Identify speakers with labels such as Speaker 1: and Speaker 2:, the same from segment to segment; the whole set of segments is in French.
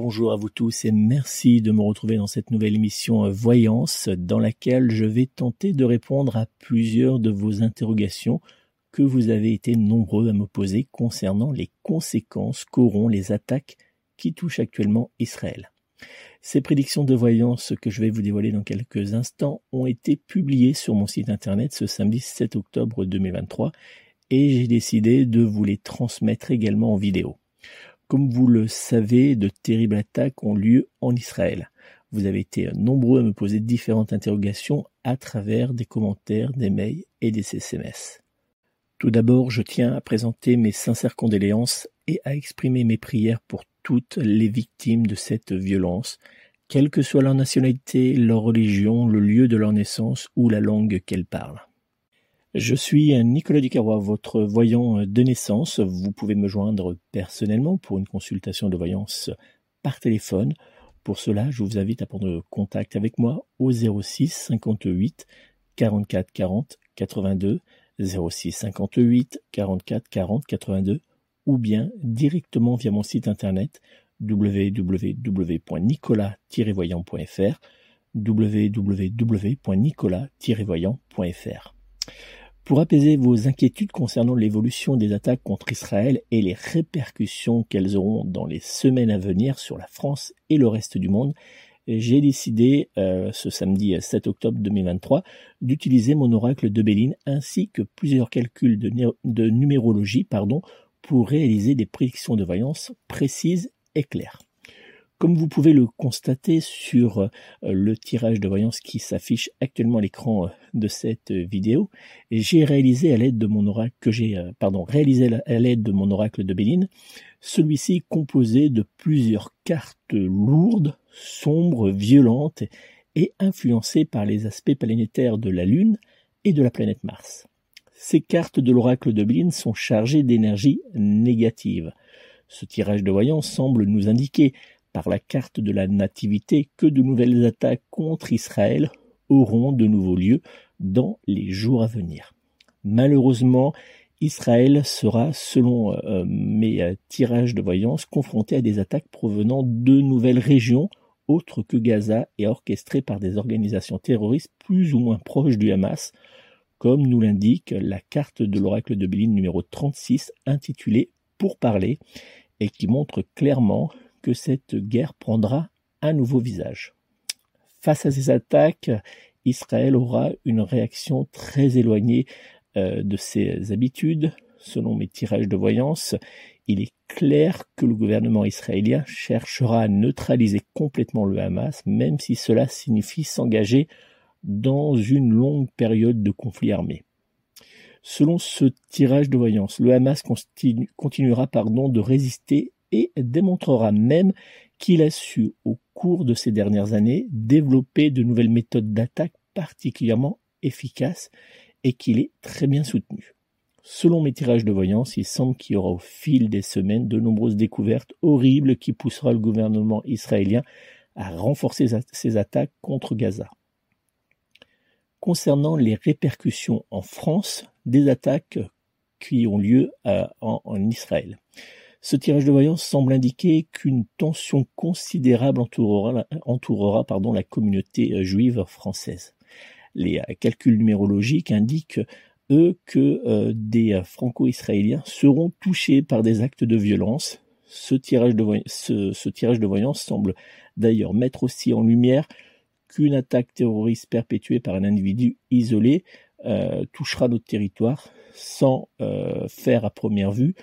Speaker 1: Bonjour à vous tous et merci de me retrouver dans cette nouvelle émission euh, Voyance dans laquelle je vais tenter de répondre à plusieurs de vos interrogations que vous avez été nombreux à me poser concernant les conséquences qu'auront les attaques qui touchent actuellement Israël. Ces prédictions de voyance que je vais vous dévoiler dans quelques instants ont été publiées sur mon site internet ce samedi 7 octobre 2023 et j'ai décidé de vous les transmettre également en vidéo. Comme vous le savez, de terribles attaques ont lieu en Israël. Vous avez été nombreux à me poser différentes interrogations à travers des commentaires, des mails et des SMS. Tout d'abord, je tiens à présenter mes sincères condoléances et à exprimer mes prières pour toutes les victimes de cette violence, quelle que soit leur nationalité, leur religion, le lieu de leur naissance ou la langue qu'elles parlent. Je suis Nicolas Ducarrois, votre voyant de naissance. Vous pouvez me joindre personnellement pour une consultation de voyance par téléphone. Pour cela, je vous invite à prendre contact avec moi au 06 58 44 40 82 06 58 44 40 82 ou bien directement via mon site internet www.nicolas-voyant.fr www.nicolas-voyant.fr pour apaiser vos inquiétudes concernant l'évolution des attaques contre Israël et les répercussions qu'elles auront dans les semaines à venir sur la France et le reste du monde, j'ai décidé euh, ce samedi 7 octobre 2023 d'utiliser mon oracle de Béline ainsi que plusieurs calculs de, de numérologie pardon, pour réaliser des prédictions de voyance précises et claires. Comme vous pouvez le constater sur euh, le tirage de voyance qui s'affiche actuellement à l'écran euh, de cette vidéo, j'ai réalisé à l'aide de mon oracle que j'ai euh, pardon réalisé à l'aide de mon oracle de Béline, celui-ci composé de plusieurs cartes lourdes, sombres, violentes et influencées par les aspects planétaires de la Lune et de la planète Mars. Ces cartes de l'oracle de Béline sont chargées d'énergie négative. Ce tirage de voyance semble nous indiquer la carte de la nativité que de nouvelles attaques contre Israël auront de nouveaux lieu dans les jours à venir. Malheureusement, Israël sera, selon euh, mes euh, tirages de voyance, confronté à des attaques provenant de nouvelles régions autres que Gaza et orchestrées par des organisations terroristes plus ou moins proches du Hamas, comme nous l'indique la carte de l'oracle de Béline numéro 36 intitulée Pour parler et qui montre clairement que cette guerre prendra un nouveau visage. Face à ces attaques, Israël aura une réaction très éloignée euh, de ses habitudes. Selon mes tirages de voyance, il est clair que le gouvernement israélien cherchera à neutraliser complètement le Hamas, même si cela signifie s'engager dans une longue période de conflit armé. Selon ce tirage de voyance, le Hamas continuera pardon, de résister et démontrera même qu'il a su, au cours de ces dernières années, développer de nouvelles méthodes d'attaque particulièrement efficaces et qu'il est très bien soutenu. Selon mes tirages de voyance, il semble qu'il y aura au fil des semaines de nombreuses découvertes horribles qui poussera le gouvernement israélien à renforcer ses attaques contre Gaza. Concernant les répercussions en France des attaques qui ont lieu euh, en, Israël. Ce tirage de voyance semble indiquer qu'une tension considérable entourera, la communauté euh, juive française. Les euh, calculs numérologiques indiquent, eux, que des franco-israéliens seront touchés par des actes de violence. Ce tirage de, voyance semble d'ailleurs mettre aussi en lumière qu'une attaque terroriste perpétuée par un individu isolé euh, touchera notre territoire sans euh, faire à première vue euh,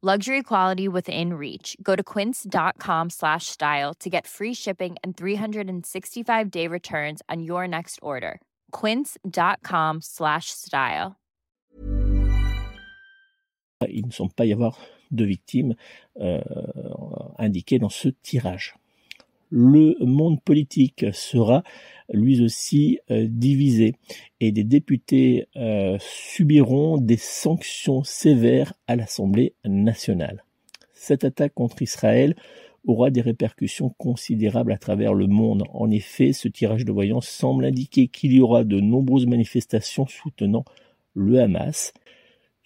Speaker 2: Luxury quality within reach. Go to quince.com slash style to get free shipping and 365 day returns on your next order. quince.com slash style.
Speaker 1: Il ne semble pas y avoir de victimes euh, indiquées dans ce tirage. Le monde politique sera lui aussi euh, divisé et des députés euh, subiront des sanctions sévères à l'Assemblée nationale. Cette attaque contre Israël aura des répercussions considérables à travers le monde. En effet, ce tirage de voyance semble indiquer qu'il y aura de nombreuses manifestations soutenant le Hamas.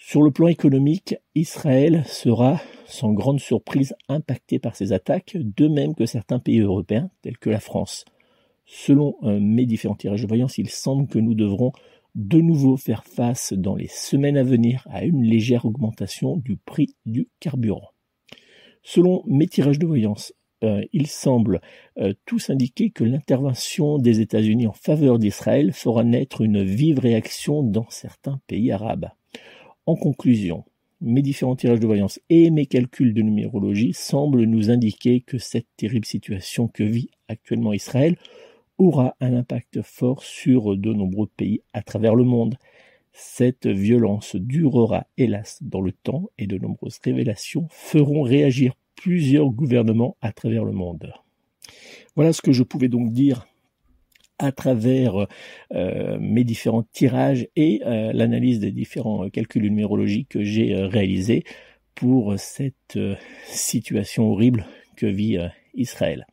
Speaker 1: Sur le plan économique, Israël sera sans grande surprise impacté par ces attaques, de même que certains pays européens tels que la France. Selon euh, mes différents tirages de voyance, il semble que nous devrons de nouveau faire face dans les semaines à venir à une légère augmentation du prix du carburant. Selon mes tirages de voyance, euh, il semble euh, tous indiquer que l'intervention des États-Unis en faveur d'Israël fera naître une vive réaction dans certains pays arabes. En conclusion, mes différents tirages de voyance et mes calculs de numérologie semblent nous indiquer que cette terrible situation que vit actuellement Israël aura un impact fort sur de nombreux pays à travers le monde. Cette violence durera hélas dans le temps et de nombreuses révélations feront réagir plusieurs gouvernements à travers le monde. Voilà ce que je pouvais donc dire à travers euh, mes différents tirages et euh, l'analyse des différents calculs numérologiques que j'ai euh, réalisés pour cette situation horrible que vit Israël.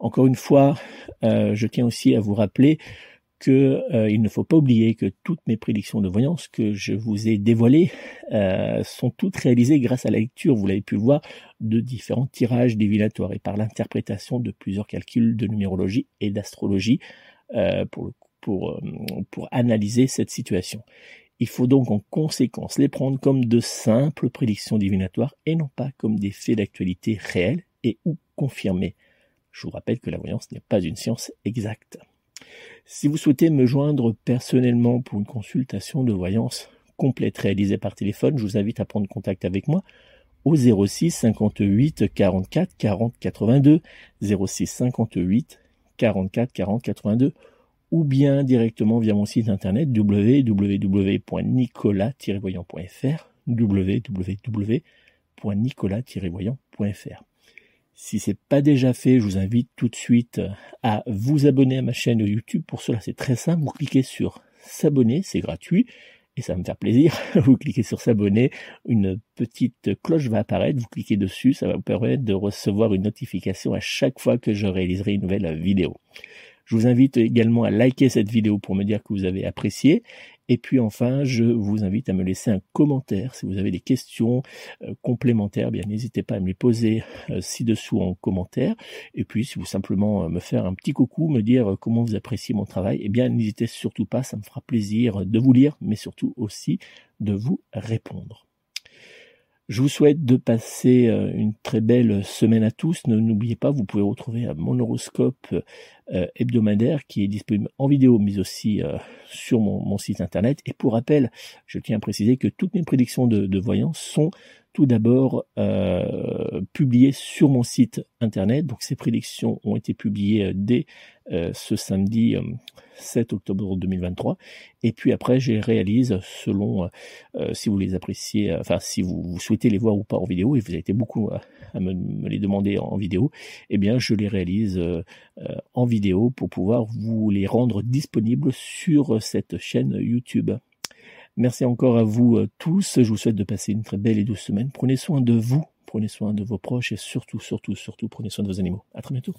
Speaker 1: Encore une fois, euh, je tiens aussi à vous rappeler que euh, il ne faut pas oublier que toutes mes prédictions de voyance que je vous ai dévoilées euh, sont toutes réalisées grâce à la lecture, vous l'avez pu voir, de différents tirages divinatoires et par l'interprétation de plusieurs calculs de numérologie et d'astrologie pour, pour, pour analyser cette situation. Il faut donc en conséquence les prendre comme de simples prédictions divinatoires et non pas comme des faits d'actualité réels et ou confirmés. Je vous rappelle que la voyance n'est pas une science exacte. Si vous souhaitez me joindre personnellement pour une consultation de voyance complète réalisée par téléphone, je vous invite à prendre contact avec moi au 06 58 44 40 82 06 58 44 40 82 ou bien directement via mon site internet www.nicolas-voyant.fr www.nicolas-voyant.fr si c'est pas déjà fait, je vous invite tout de suite à vous abonner à ma chaîne YouTube. Pour cela, c'est très simple. Vous cliquez sur s'abonner, c'est gratuit et ça va me faire plaisir. Vous cliquez sur s'abonner, une petite cloche va apparaître, vous cliquez dessus, ça va vous permettre de recevoir une notification à chaque fois que je réaliserai une nouvelle vidéo. Je vous invite également à liker cette vidéo pour me dire que vous avez apprécié. Et puis enfin, je vous invite à me laisser un commentaire. Si vous avez des questions euh, complémentaires, bien n'hésitez pas à me les poser euh, ci-dessous en commentaire. Et puis si vous simplement euh, me faire un petit coucou, me dire comment vous appréciez mon travail, eh bien n'hésitez surtout pas, ça me fera plaisir de vous lire, mais surtout aussi de vous répondre. Je vous souhaite de passer euh, une très belle semaine à tous. N'oubliez pas, vous pouvez retrouver mon horoscope euh, hebdomadaire qui est disponible en vidéo, mais aussi euh, sur mon, site internet. Et pour rappel, je tiens à préciser que toutes mes prédictions de voyance sont tout d'abord euh, publié sur mon site internet. Donc ces prédictions ont été publiées euh, dès euh, ce samedi 7 octobre 2023. Et puis après, je les réalise selon si vous les appréciez, enfin si vous, souhaitez les voir ou pas en vidéo, et vous avez été beaucoup à me, me, les demander en vidéo, eh bien je les réalise en vidéo pour pouvoir vous les rendre disponibles sur cette chaîne YouTube. Merci encore à vous euh, tous. Je vous souhaite de passer une très belle et douce semaine. Prenez soin de vous, prenez soin de vos proches et surtout, surtout, surtout, prenez soin de vos animaux. À très bientôt.